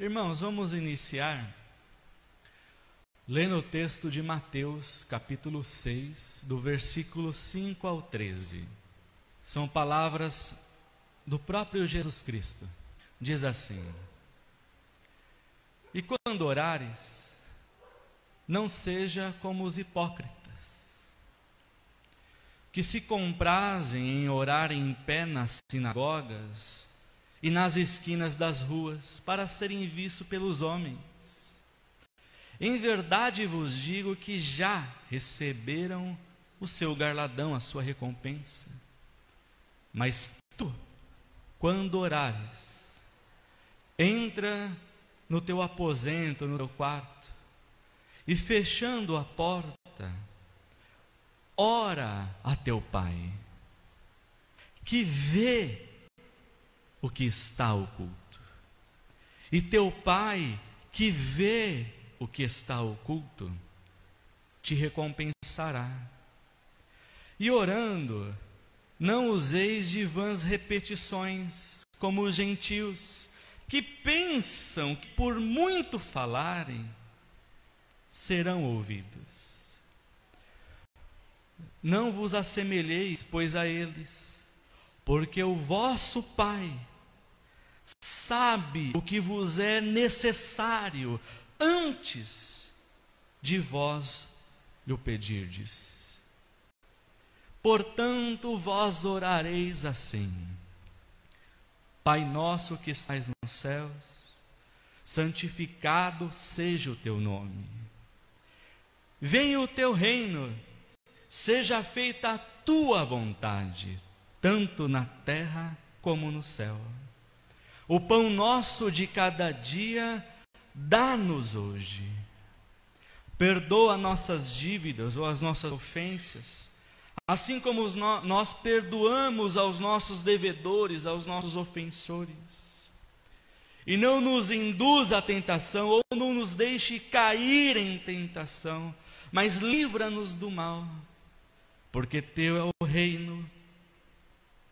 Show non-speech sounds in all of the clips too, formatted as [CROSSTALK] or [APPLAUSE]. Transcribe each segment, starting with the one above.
Irmãos, vamos iniciar lendo o texto de Mateus, capítulo 6, do versículo 5 ao 13. São palavras do próprio Jesus Cristo. Diz assim: E quando orares, não seja como os hipócritas, que se comprazem em orar em pé nas sinagogas e nas esquinas das ruas, para serem vistos pelos homens. Em verdade vos digo que já receberam o seu garladão, a sua recompensa. Mas tu, quando orares, entra no teu aposento, no teu quarto, e fechando a porta, ora a teu pai, que vê o que está oculto. E teu pai, que vê o que está oculto, te recompensará. E orando, não useis de vãs repetições, como os gentios, que pensam que por muito falarem, serão ouvidos. Não vos assemelheis, pois, a eles, porque o vosso Pai sabe o que vos é necessário antes de vós lhe pedirdes. Portanto, vós orareis assim: Pai nosso que estais nos céus, santificado seja o teu nome. Venha o teu reino, seja feita a tua vontade, tanto na terra como no céu. O pão nosso de cada dia, dá-nos hoje. Perdoa nossas dívidas ou as nossas ofensas, assim como nós perdoamos aos nossos devedores, aos nossos ofensores. E não nos induza à tentação, ou não nos deixe cair em tentação, mas livra-nos do mal, porque Teu é o reino,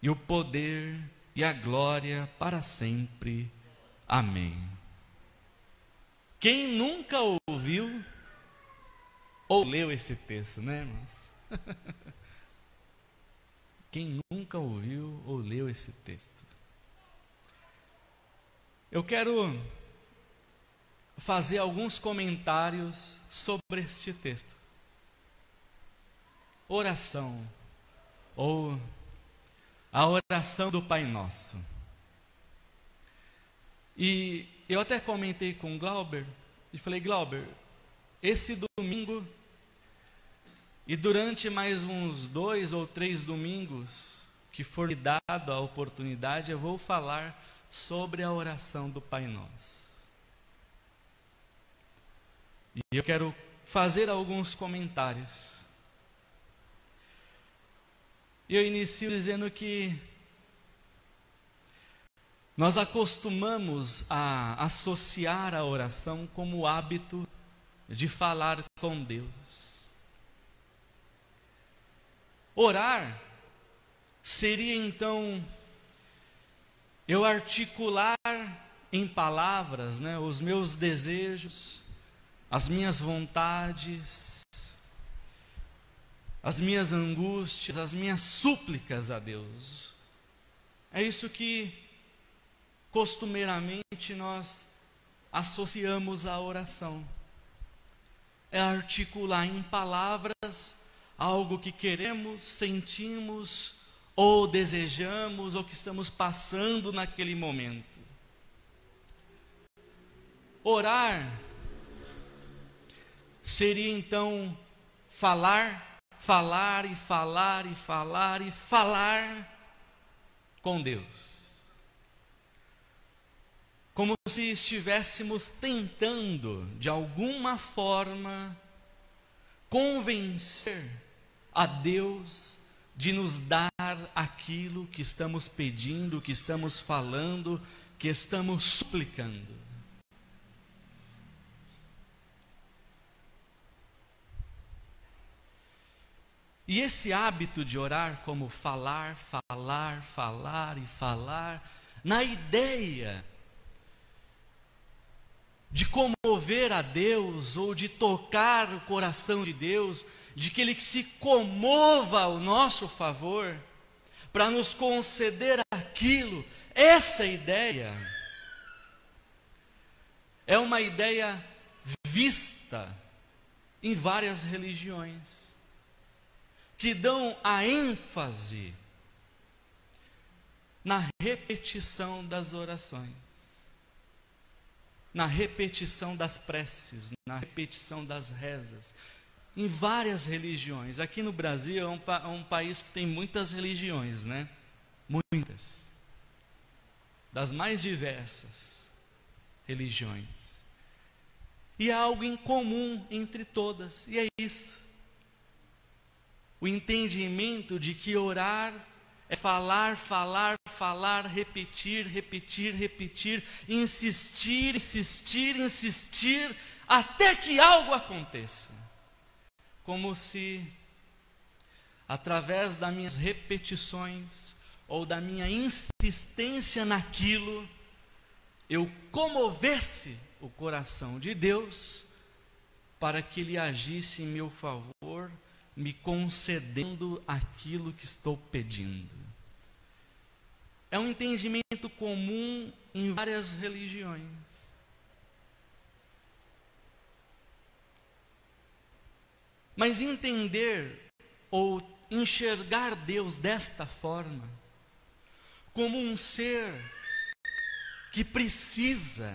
e o poder, e a glória para sempre. Amém. Quem nunca ouviu ou leu esse texto, né, irmãos? [LAUGHS] Quem nunca ouviu ou leu esse texto? Eu quero fazer alguns comentários sobre este texto. Oração, ou a oração do Pai Nosso. E eu até comentei com Glauber e falei: Glauber, esse domingo e durante mais uns dois ou três domingos que for dado a oportunidade, eu vou falar sobre a oração do Pai Nosso. E eu quero fazer alguns comentários. Eu inicio dizendo que nós acostumamos a associar a oração como hábito de falar com Deus. Orar seria então eu articular em palavras né, os meus desejos, as minhas vontades, as minhas angústias, as minhas súplicas a Deus. É isso que costumeiramente nós associamos à oração. É articular em palavras algo que queremos, sentimos ou desejamos ou que estamos passando naquele momento. Orar seria então falar falar e falar e falar e falar com Deus. Como se estivéssemos tentando, de alguma forma, convencer a Deus de nos dar aquilo que estamos pedindo, que estamos falando, que estamos suplicando. E esse hábito de orar como falar, falar, falar e falar, na ideia de comover a Deus ou de tocar o coração de Deus, de que Ele se comova ao nosso favor, para nos conceder aquilo, essa ideia é uma ideia vista em várias religiões, que dão a ênfase na repetição das orações, na repetição das preces, na repetição das rezas, em várias religiões. Aqui no Brasil é um, é um país que tem muitas religiões, né? Muitas. Das mais diversas religiões. E há algo em comum entre todas, e é isso. O entendimento de que orar é falar, falar, falar, repetir, repetir, repetir, insistir, insistir, insistir, até que algo aconteça. Como se, através das minhas repetições, ou da minha insistência naquilo, eu comovesse o coração de Deus para que Ele agisse em meu favor, me concedendo aquilo que estou pedindo. É um entendimento comum em várias religiões. Mas entender ou enxergar Deus desta forma, como um ser que precisa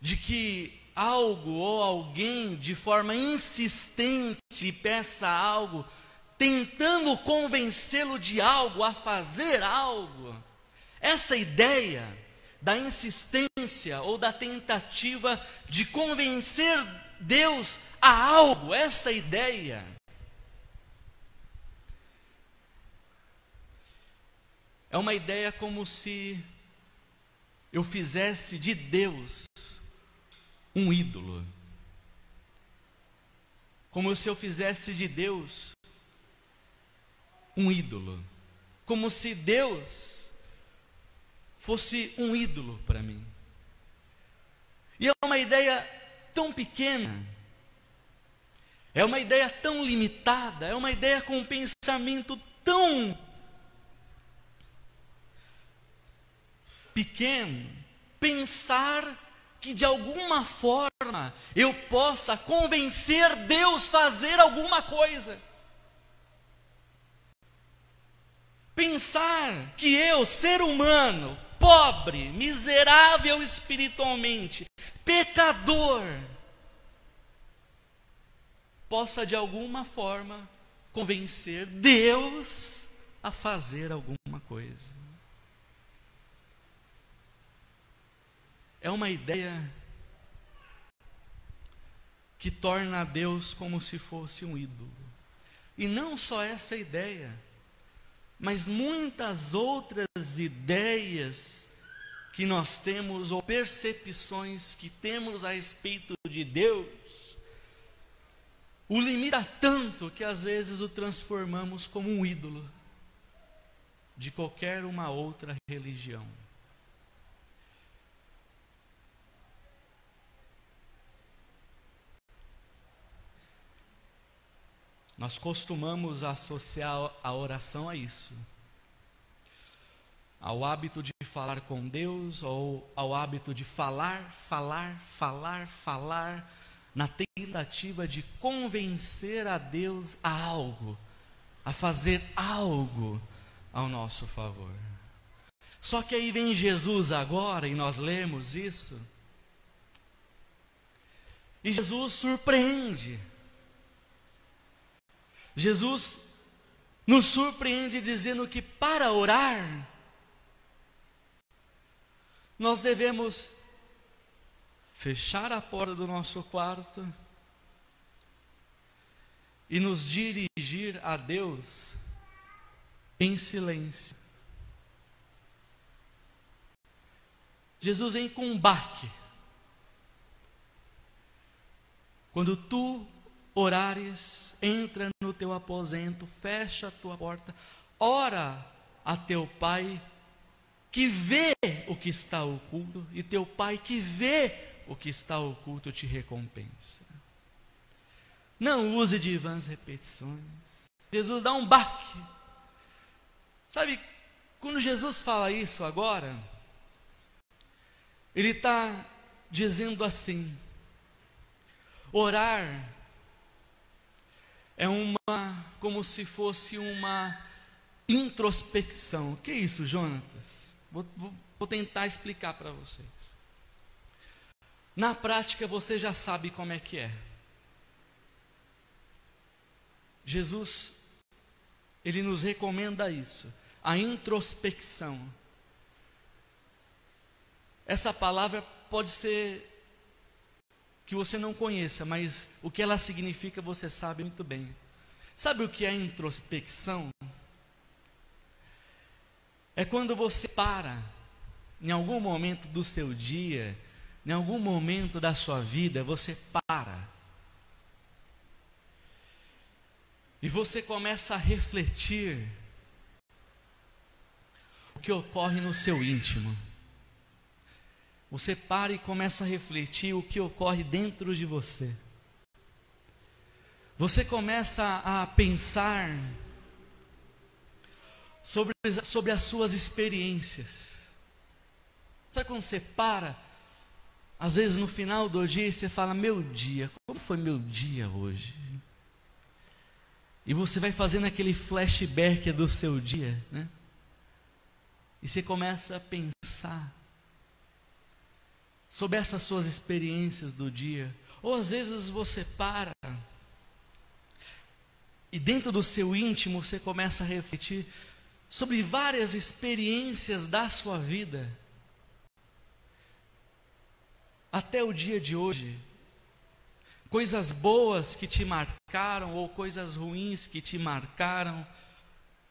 de que algo ou alguém de forma insistente lhe peça algo, tentando convencê-lo de algo, a fazer algo. Essa ideia da insistência ou da tentativa de convencer Deus a algo, essa ideia É uma ideia como se eu fizesse de Deus um ídolo. Como se eu fizesse de Deus um ídolo. Como se Deus fosse um ídolo para mim. E é uma ideia tão pequena, é uma ideia tão limitada, é uma ideia com um pensamento tão pequeno, pensar que de alguma forma eu possa convencer Deus a fazer alguma coisa. Pensar que eu, ser humano, pobre, miserável espiritualmente, pecador, possa de alguma forma convencer Deus a fazer alguma coisa. É uma ideia que torna Deus como se fosse um ídolo. E não só essa ideia, mas muitas outras ideias que nós temos ou percepções que temos a respeito de Deus, o limita tanto que às vezes o transformamos como um ídolo de qualquer uma outra religião. Nós costumamos associar a oração a isso. Ao hábito de falar com Deus ou ao hábito de falar, falar, falar, falar, na tentativa de convencer a Deus a algo, a fazer algo ao nosso favor. Só que aí vem Jesus agora e nós lemos isso. E Jesus surpreende. Jesus nos surpreende dizendo que para orar, nós devemos fechar a porta do nosso quarto e nos dirigir a Deus em silêncio. Jesus em combate. Quando tu orares, entra no teu aposento, fecha a tua porta, ora a teu pai que vê o que está oculto, e teu Pai que vê o que está oculto te recompensa. Não use de vãs repetições. Jesus dá um baque. Sabe, quando Jesus fala isso agora, ele está dizendo assim: orar é uma, como se fosse uma introspecção. O que é isso, Jonatas? Vou, vou, vou tentar explicar para vocês. Na prática você já sabe como é que é. Jesus, ele nos recomenda isso, a introspecção. Essa palavra pode ser que você não conheça, mas o que ela significa você sabe muito bem. Sabe o que é introspecção? É quando você para, em algum momento do seu dia, em algum momento da sua vida, você para. E você começa a refletir o que ocorre no seu íntimo. Você para e começa a refletir o que ocorre dentro de você. Você começa a pensar sobre, sobre as suas experiências. Sabe quando você para, às vezes no final do dia, você fala: Meu dia, como foi meu dia hoje? E você vai fazendo aquele flashback do seu dia, né? E você começa a pensar sobre essas suas experiências do dia. Ou às vezes você para e dentro do seu íntimo você começa a refletir sobre várias experiências da sua vida. Até o dia de hoje, coisas boas que te marcaram ou coisas ruins que te marcaram,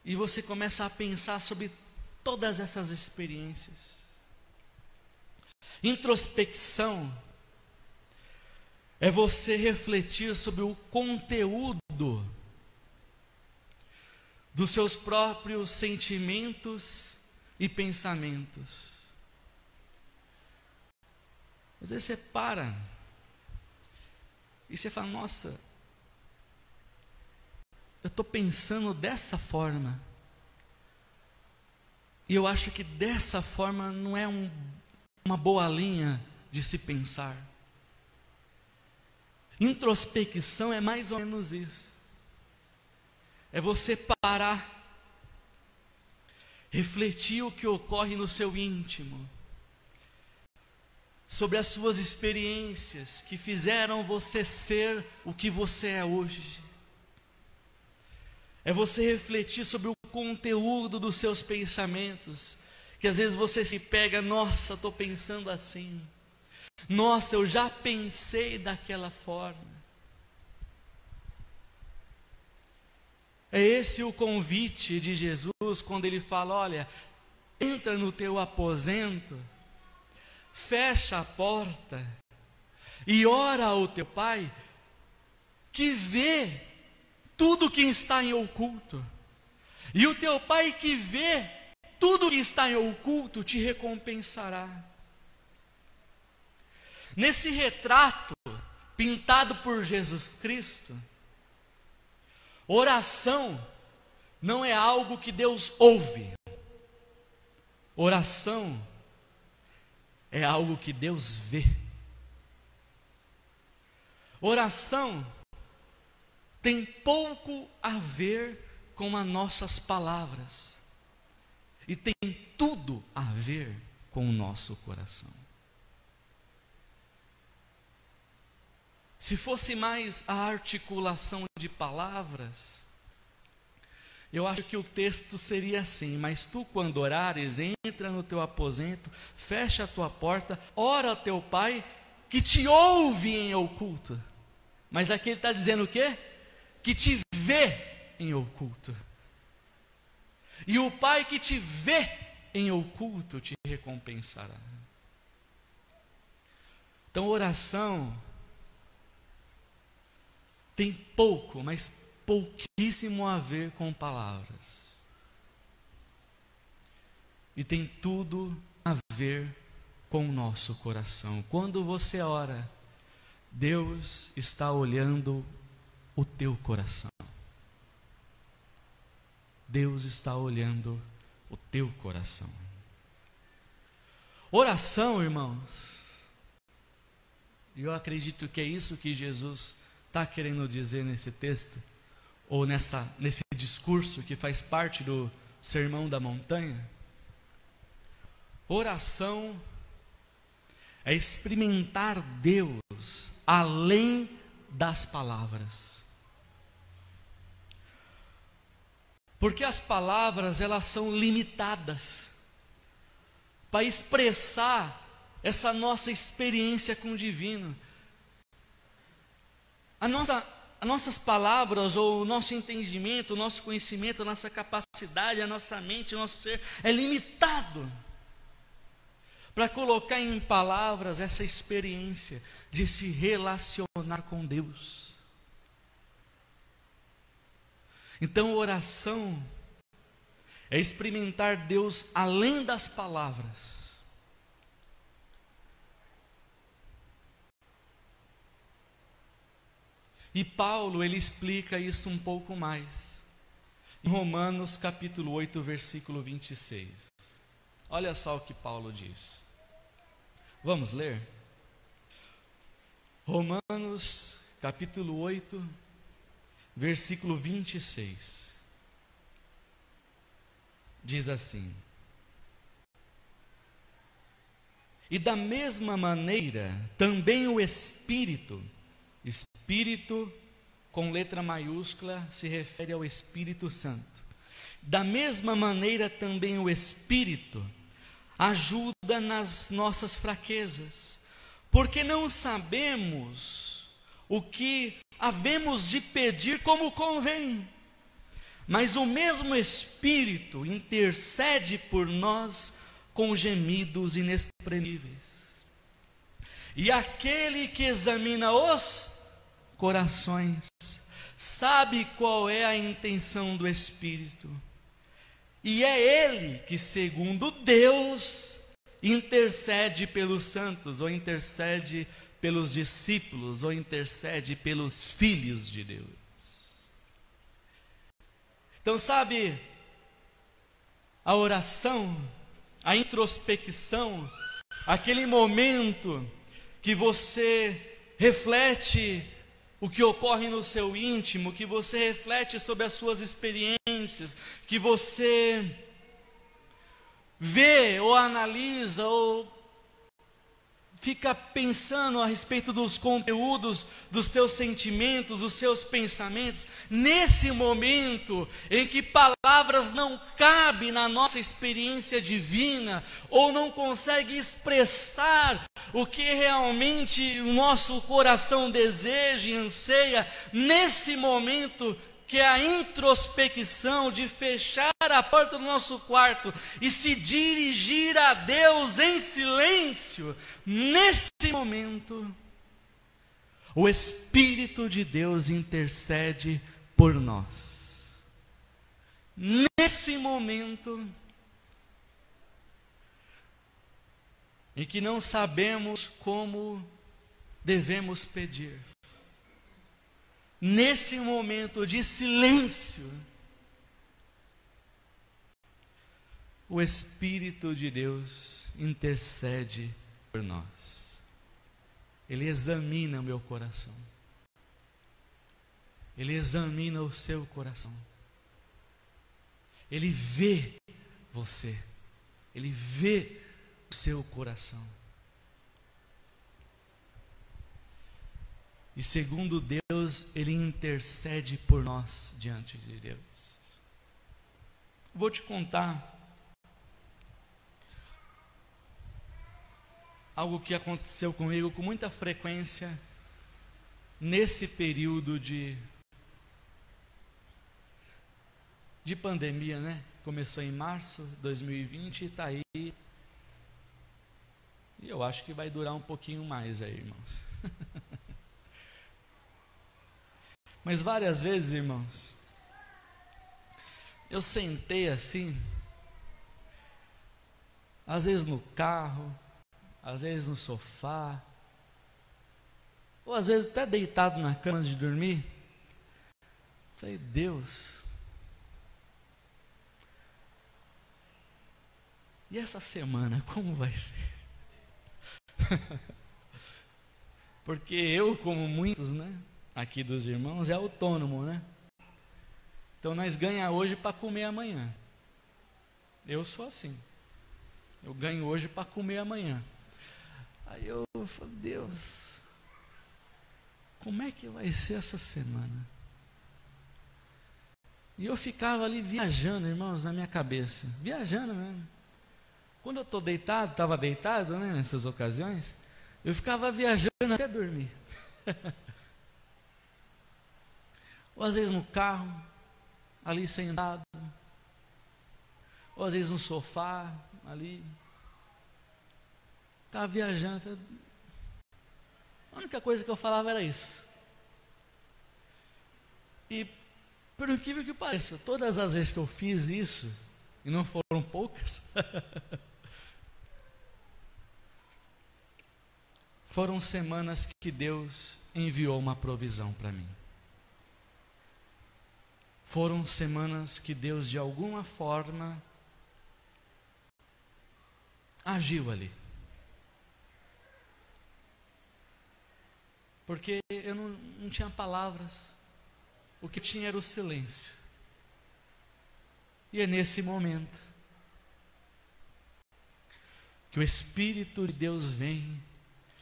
e você começa a pensar sobre todas essas experiências. Introspecção é você refletir sobre o conteúdo dos seus próprios sentimentos e pensamentos. Às vezes você para e você fala: Nossa, eu estou pensando dessa forma. E eu acho que dessa forma não é um uma boa linha de se pensar. Introspecção é mais ou menos isso. É você parar, refletir o que ocorre no seu íntimo, sobre as suas experiências que fizeram você ser o que você é hoje. É você refletir sobre o conteúdo dos seus pensamentos, que às vezes você se pega, nossa, estou pensando assim. Nossa, eu já pensei daquela forma. É esse o convite de Jesus quando ele fala: olha, entra no teu aposento, fecha a porta e ora ao teu Pai, que vê tudo que está em oculto. E o teu Pai que vê tudo que está em oculto te recompensará. Nesse retrato pintado por Jesus Cristo, oração não é algo que Deus ouve. Oração é algo que Deus vê. Oração tem pouco a ver com as nossas palavras e tem tudo a ver com o nosso coração. Se fosse mais a articulação de palavras, eu acho que o texto seria assim: Mas tu, quando orares, entra no teu aposento, fecha a tua porta, ora a teu pai, que te ouve em oculto. Mas aqui ele está dizendo o quê? Que te vê em oculto. E o Pai que te vê em oculto te recompensará. Então, oração tem pouco, mas pouquíssimo a ver com palavras. e tem tudo a ver com o nosso coração. Quando você ora, Deus está olhando o teu coração. Deus está olhando o teu coração. Oração, irmãos, e eu acredito que é isso que Jesus está querendo dizer nesse texto, ou nessa, nesse discurso que faz parte do Sermão da Montanha. Oração é experimentar Deus além das palavras. Porque as palavras, elas são limitadas para expressar essa nossa experiência com o divino. A nossa, as nossas palavras, ou o nosso entendimento, o nosso conhecimento, a nossa capacidade, a nossa mente, o nosso ser é limitado para colocar em palavras essa experiência de se relacionar com Deus. Então, oração é experimentar Deus além das palavras. E Paulo, ele explica isso um pouco mais. Em Romanos capítulo 8, versículo 26. Olha só o que Paulo diz. Vamos ler? Romanos capítulo 8, versículo 26. Diz assim: E da mesma maneira, também o Espírito, Espírito com letra maiúscula se refere ao Espírito Santo. Da mesma maneira, também o Espírito ajuda nas nossas fraquezas, porque não sabemos o que havemos de pedir como convém, mas o mesmo Espírito intercede por nós com gemidos inexprimíveis. E aquele que examina os corações sabe qual é a intenção do Espírito e é Ele que, segundo Deus, intercede pelos santos, ou intercede pelos discípulos, ou intercede pelos filhos de Deus. Então, sabe, a oração, a introspecção, aquele momento que você reflete o que ocorre no seu íntimo, que você reflete sobre as suas experiências, que você vê ou analisa ou fica pensando a respeito dos conteúdos, dos teus sentimentos, dos seus pensamentos, nesse momento em que palavras não cabem na nossa experiência divina, ou não consegue expressar o que realmente o nosso coração deseja e anseia, nesse momento que é a introspecção de fechar a porta do nosso quarto e se dirigir a Deus em silêncio, nesse momento, o Espírito de Deus intercede por nós. Nesse momento, em que não sabemos como devemos pedir, nesse momento de silêncio, o Espírito de Deus intercede por nós. Ele examina o meu coração. Ele examina o seu coração. Ele vê você. Ele vê o seu coração. E segundo Deus, Ele intercede por nós diante de Deus. Vou te contar algo que aconteceu comigo com muita frequência nesse período de de pandemia, né? Começou em março de 2020 e está aí. E eu acho que vai durar um pouquinho mais aí, irmãos. [LAUGHS] Mas várias vezes, irmãos, eu sentei assim às vezes no carro, às vezes no sofá, ou às vezes até deitado na cama de dormir. Falei, Deus, e essa semana como vai ser? [LAUGHS] Porque eu, como muitos, né, aqui dos irmãos, é autônomo, né? Então nós ganhamos hoje para comer amanhã. Eu sou assim. Eu ganho hoje para comer amanhã. Aí eu falo, Deus, como é que vai ser essa semana? E eu ficava ali viajando, irmãos, na minha cabeça, viajando mesmo. Quando eu estou deitado, estava deitado, né, nessas ocasiões, eu ficava viajando até dormir. [LAUGHS] Ou às vezes no carro, ali sentado. Ou às vezes no sofá, ali. Ficava viajando. A única coisa que eu falava era isso. E, por incrível que pareça, todas as vezes que eu fiz isso, e não foram poucas, [LAUGHS] foram semanas que Deus enviou uma provisão para mim. Foram semanas que Deus, de alguma forma, agiu ali. Porque eu não, não tinha palavras, o que tinha era o silêncio. E é nesse momento que o Espírito de Deus vem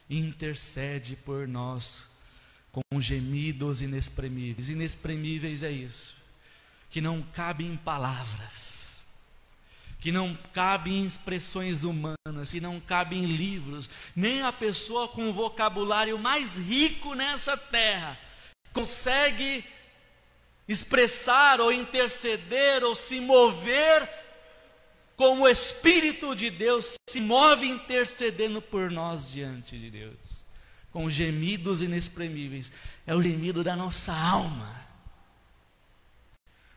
e intercede por nós com gemidos inexprimíveis. Inexprimíveis é isso, que não cabe em palavras que não cabe em expressões humanas, que não cabe em livros, nem a pessoa com o vocabulário mais rico nessa terra consegue expressar ou interceder ou se mover como o Espírito de Deus se move intercedendo por nós diante de Deus, com gemidos inexprimíveis. É o gemido da nossa alma,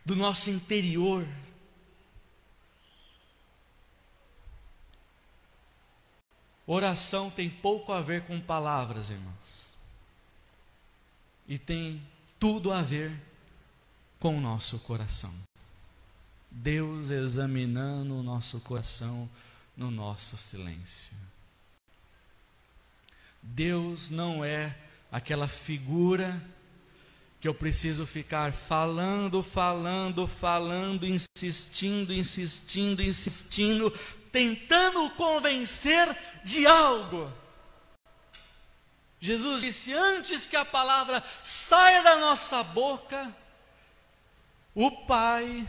do nosso interior Oração tem pouco a ver com palavras, irmãos. E tem tudo a ver com o nosso coração. Deus examinando o nosso coração no nosso silêncio. Deus não é aquela figura que eu preciso ficar falando, falando, falando, insistindo, insistindo, insistindo, tentando convencer de algo. Jesus disse: antes que a palavra saia da nossa boca, o Pai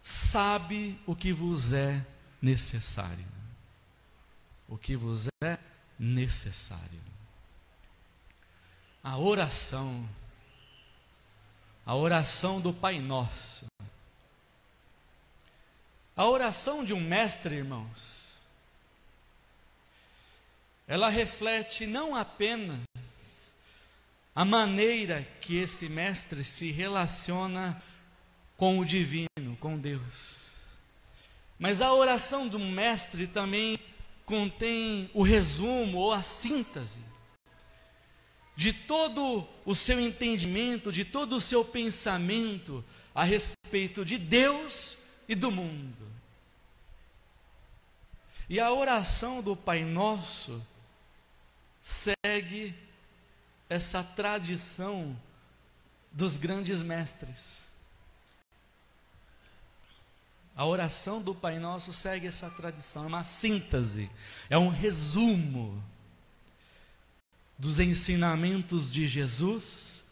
sabe o que vos é necessário. O que vos é necessário. A oração, a oração do Pai Nosso, a oração de um mestre, irmãos, ela reflete não apenas a maneira que esse mestre se relaciona com o divino, com Deus. Mas a oração do mestre também contém o resumo ou a síntese de todo o seu entendimento, de todo o seu pensamento a respeito de Deus e do mundo. E a oração do Pai Nosso segue essa tradição dos grandes mestres. A oração do Pai Nosso segue essa tradição, é uma síntese, é um resumo dos ensinamentos de Jesus,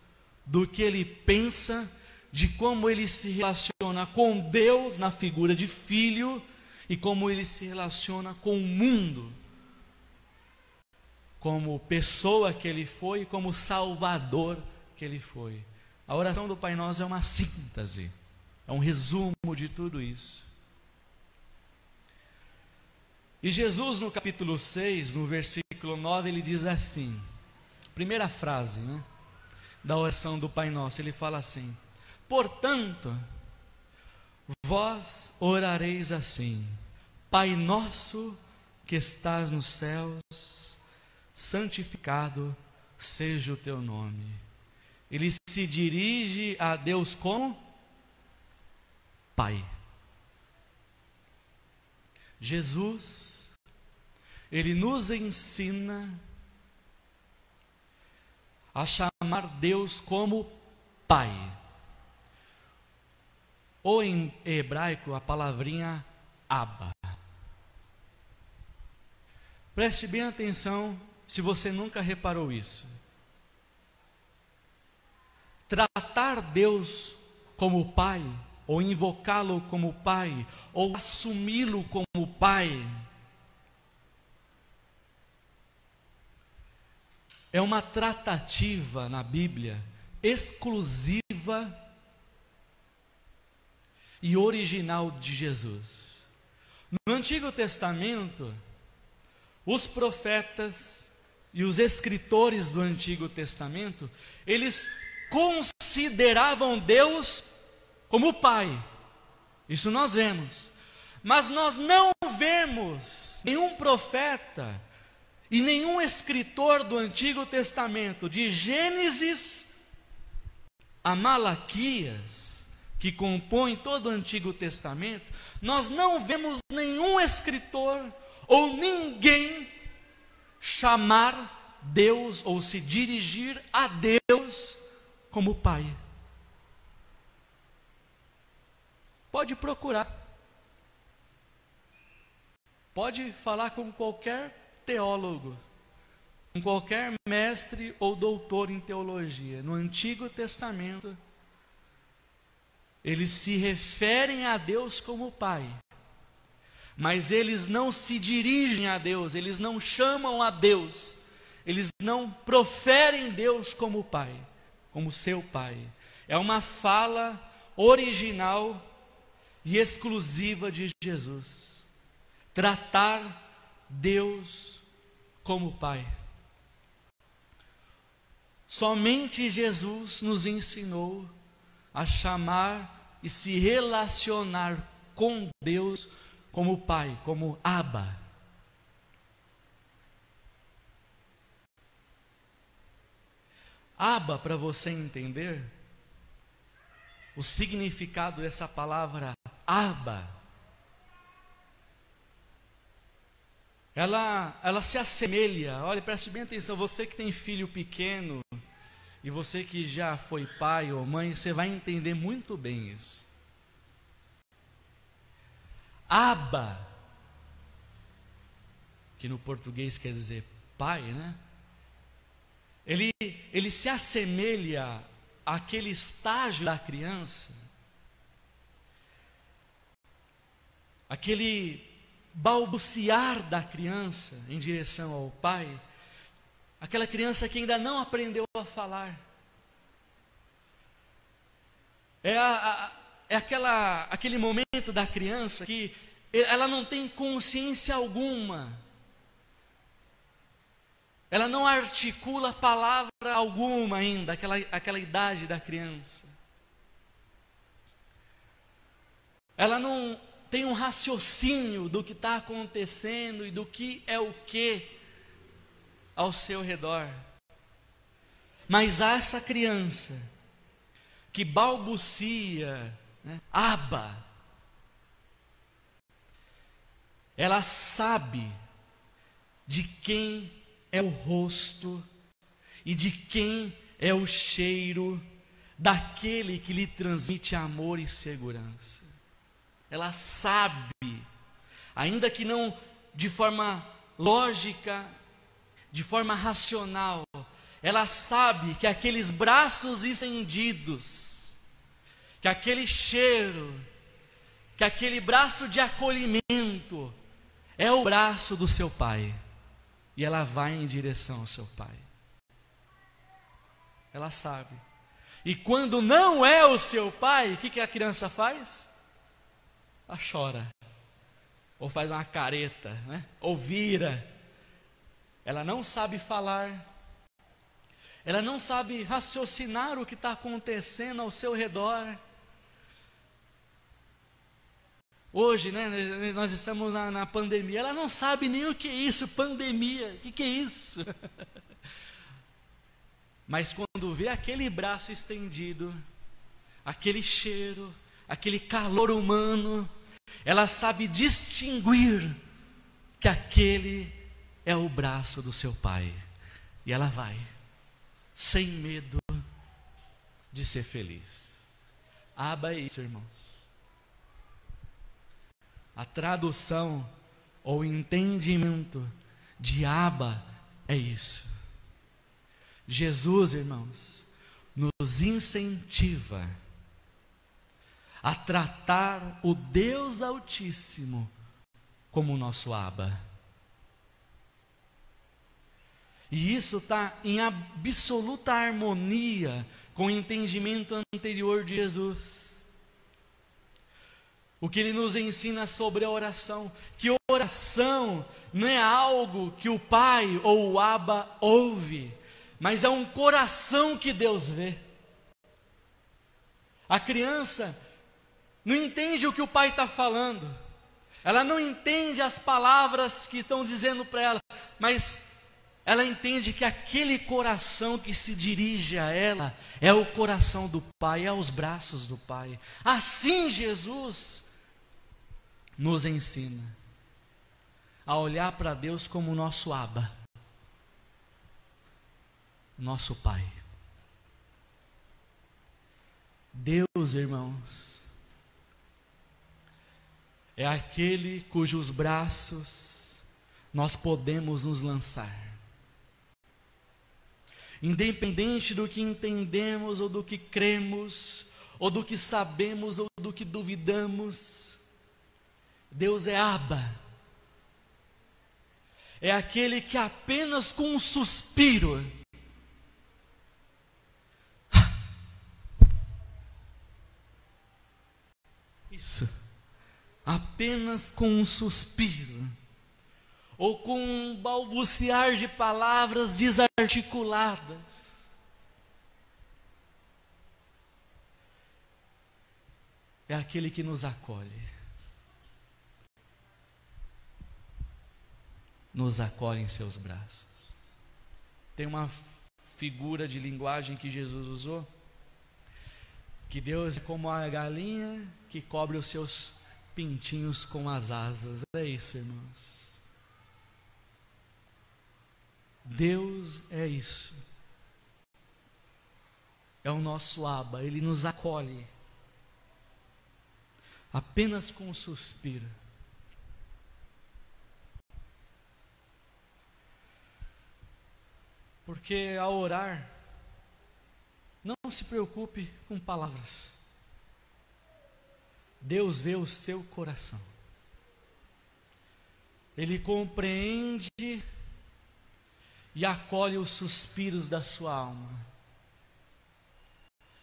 do que ele pensa, de como ele se relaciona com Deus na figura de filho e como ele se relaciona com o mundo, como pessoa que ele foi, como salvador que ele foi. A oração do Pai Nosso é uma síntese, é um resumo de tudo isso. E Jesus, no capítulo 6, no versículo 9, ele diz assim: primeira frase né, da oração do Pai Nosso, ele fala assim: Portanto, Vós orareis assim: Pai nosso que estás nos céus, santificado seja o teu nome. Ele se dirige a Deus como Pai. Jesus, ele nos ensina a chamar Deus como Pai. Ou em hebraico a palavrinha Abba. Preste bem atenção se você nunca reparou isso. Tratar Deus como Pai, ou invocá-lo como Pai, ou assumi-lo como Pai, é uma tratativa na Bíblia exclusiva e original de Jesus. No Antigo Testamento, os profetas e os escritores do Antigo Testamento, eles consideravam Deus como Pai. Isso nós vemos. Mas nós não vemos nenhum profeta e nenhum escritor do Antigo Testamento, de Gênesis a Malaquias, que compõe todo o Antigo Testamento, nós não vemos nenhum escritor ou ninguém chamar Deus ou se dirigir a Deus como Pai. Pode procurar. Pode falar com qualquer teólogo, com qualquer mestre ou doutor em teologia, no Antigo Testamento, eles se referem a Deus como Pai, mas eles não se dirigem a Deus, eles não chamam a Deus, eles não proferem Deus como Pai, como seu Pai. É uma fala original e exclusiva de Jesus. Tratar Deus como Pai. Somente Jesus nos ensinou a chamar e se relacionar com Deus como Pai, como Abba. Abba, para você entender, o significado dessa palavra Abba ela, ela se assemelha. Olha, preste bem atenção, você que tem filho pequeno e você que já foi pai ou mãe, você vai entender muito bem isso. Aba, que no português quer dizer pai, né? Ele, ele se assemelha àquele estágio da criança, aquele balbuciar da criança em direção ao pai, aquela criança que ainda não aprendeu a falar. É, a, a, é aquela, aquele momento da criança que ela não tem consciência alguma, ela não articula palavra alguma ainda, aquela, aquela idade da criança. Ela não, tem um raciocínio do que está acontecendo e do que é o que ao seu redor. Mas há essa criança que balbucia, né, aba, ela sabe de quem é o rosto e de quem é o cheiro daquele que lhe transmite amor e segurança ela sabe, ainda que não de forma lógica, de forma racional, ela sabe que aqueles braços estendidos, que aquele cheiro, que aquele braço de acolhimento é o braço do seu pai. E ela vai em direção ao seu pai. Ela sabe. E quando não é o seu pai, o que, que a criança faz? Ela chora, ou faz uma careta, né? ou vira. Ela não sabe falar, ela não sabe raciocinar o que está acontecendo ao seu redor. Hoje, né, nós estamos na, na, pandemia, ela não sabe nem o que é isso, pandemia, o que, que é isso? [LAUGHS] Mas quando vê aquele braço estendido, aquele cheiro, aquele calor humano, ela sabe distinguir que aquele é o braço do seu pai. E ela vai, sem medo de ser feliz. Aba é isso, irmãos. A tradução ou entendimento de aba é isso. Jesus, irmãos, nos incentiva a tratar o Deus Altíssimo como nosso aba. E isso está em absoluta harmonia com o entendimento anterior de Jesus. O que ele nos ensina sobre a oração, que oração não é algo que o pai ou o aba ouve, mas é um coração que Deus vê. A criança não entende o que o pai está falando, ela não entende as palavras que estão dizendo para ela, mas ela entende que aquele coração que se dirige a ela é o coração do Pai, é os braços do Pai. Assim Jesus nos ensina a olhar para Deus como nosso Aba, nosso Pai. Deus, irmãos, é aquele cujos braços nós podemos nos lançar. Independente do que entendemos ou do que cremos, ou do que sabemos ou do que duvidamos, Deus é Abba. É aquele que apenas com um suspiro [LAUGHS] Isso. Apenas com um suspiro ou com um balbuciar de palavras desarticuladas. É aquele que nos acolhe. Nos acolhe em seus braços. Tem uma figura de linguagem que Jesus usou, que Deus é como a galinha que cobre os seus pintinhos com as asas. É isso, irmãos. Deus é isso. É o nosso aba, ele nos acolhe. Apenas com um suspiro. Porque ao orar, não se preocupe com palavras. Deus vê o seu coração. Ele compreende e acolhe os suspiros da sua alma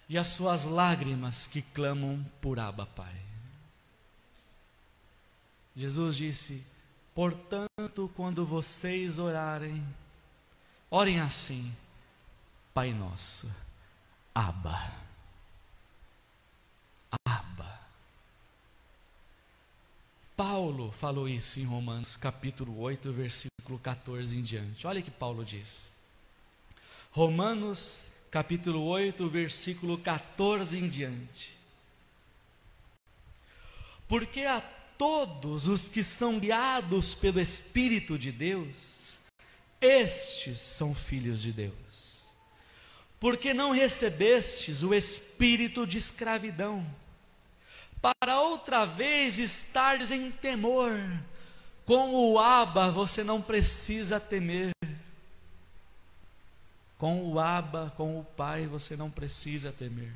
e as suas lágrimas que clamam por Abba Pai. Jesus disse: Portanto, quando vocês orarem, orem assim: Pai nosso, Abba. Abba. Paulo falou isso em Romanos capítulo 8, versículo 14 em diante. Olha que Paulo diz. Romanos capítulo 8, versículo 14 em diante. Porque a todos os que são guiados pelo Espírito de Deus, estes são filhos de Deus. Porque não recebestes o espírito de escravidão para outra vez estares em temor. Com o Aba você não precisa temer. Com o Aba, com o Pai, você não precisa temer.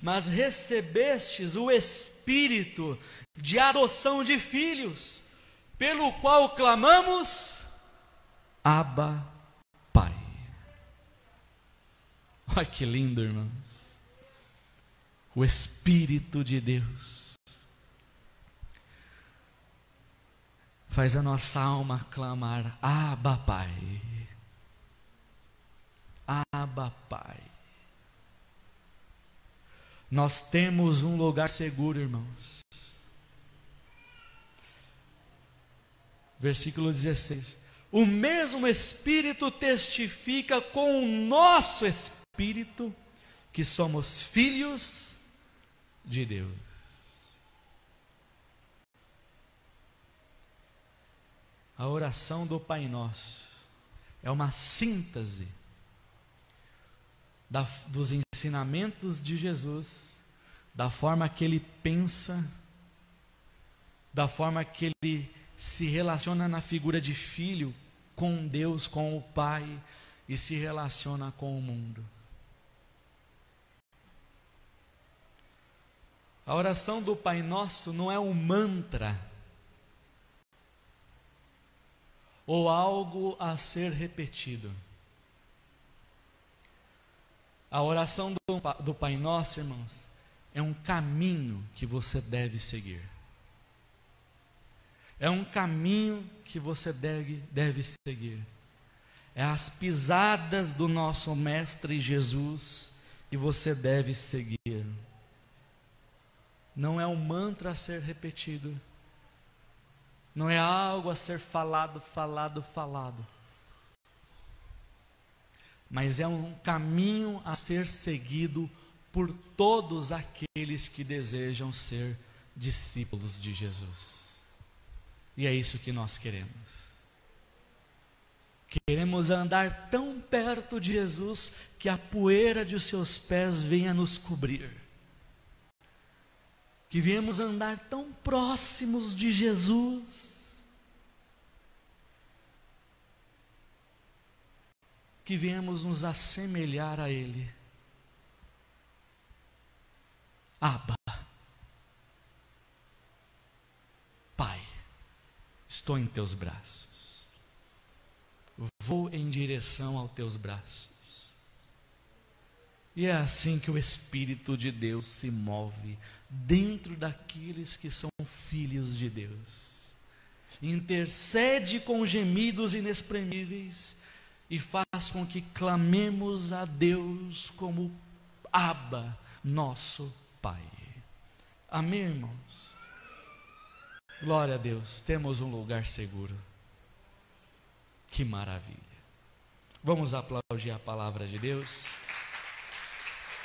Mas recebestes o Espírito de adoção de filhos, pelo qual clamamos, Aba, Pai. Olha que lindo, irmãos o Espírito de Deus. Faz a nossa alma clamar: Abba, Pai. Abba, Pai. Nós temos um lugar seguro, irmãos. Versículo 16. O mesmo Espírito testifica com o nosso espírito que somos filhos de Deus. A oração do Pai Nosso é uma síntese da, dos ensinamentos de Jesus, da forma que ele pensa, da forma que ele se relaciona na figura de filho com Deus, com o Pai e se relaciona com o mundo. A oração do Pai Nosso não é um mantra ou algo a ser repetido. A oração do, do Pai Nosso, irmãos, é um caminho que você deve seguir. É um caminho que você deve, deve seguir. É as pisadas do nosso Mestre Jesus que você deve seguir. Não é um mantra a ser repetido. Não é algo a ser falado, falado, falado. Mas é um caminho a ser seguido por todos aqueles que desejam ser discípulos de Jesus. E é isso que nós queremos. Queremos andar tão perto de Jesus que a poeira de seus pés venha nos cobrir. Que viemos andar tão próximos de Jesus. Que viemos nos assemelhar a Ele. Abba. Estou em teus braços. Vou em direção aos teus braços. E é assim que o Espírito de Deus se move dentro daqueles que são filhos de Deus. Intercede com gemidos inexprimíveis e faz com que clamemos a Deus como Abba, nosso Pai. Amém, irmãos? Glória a Deus, temos um lugar seguro. Que maravilha. Vamos aplaudir a palavra de Deus.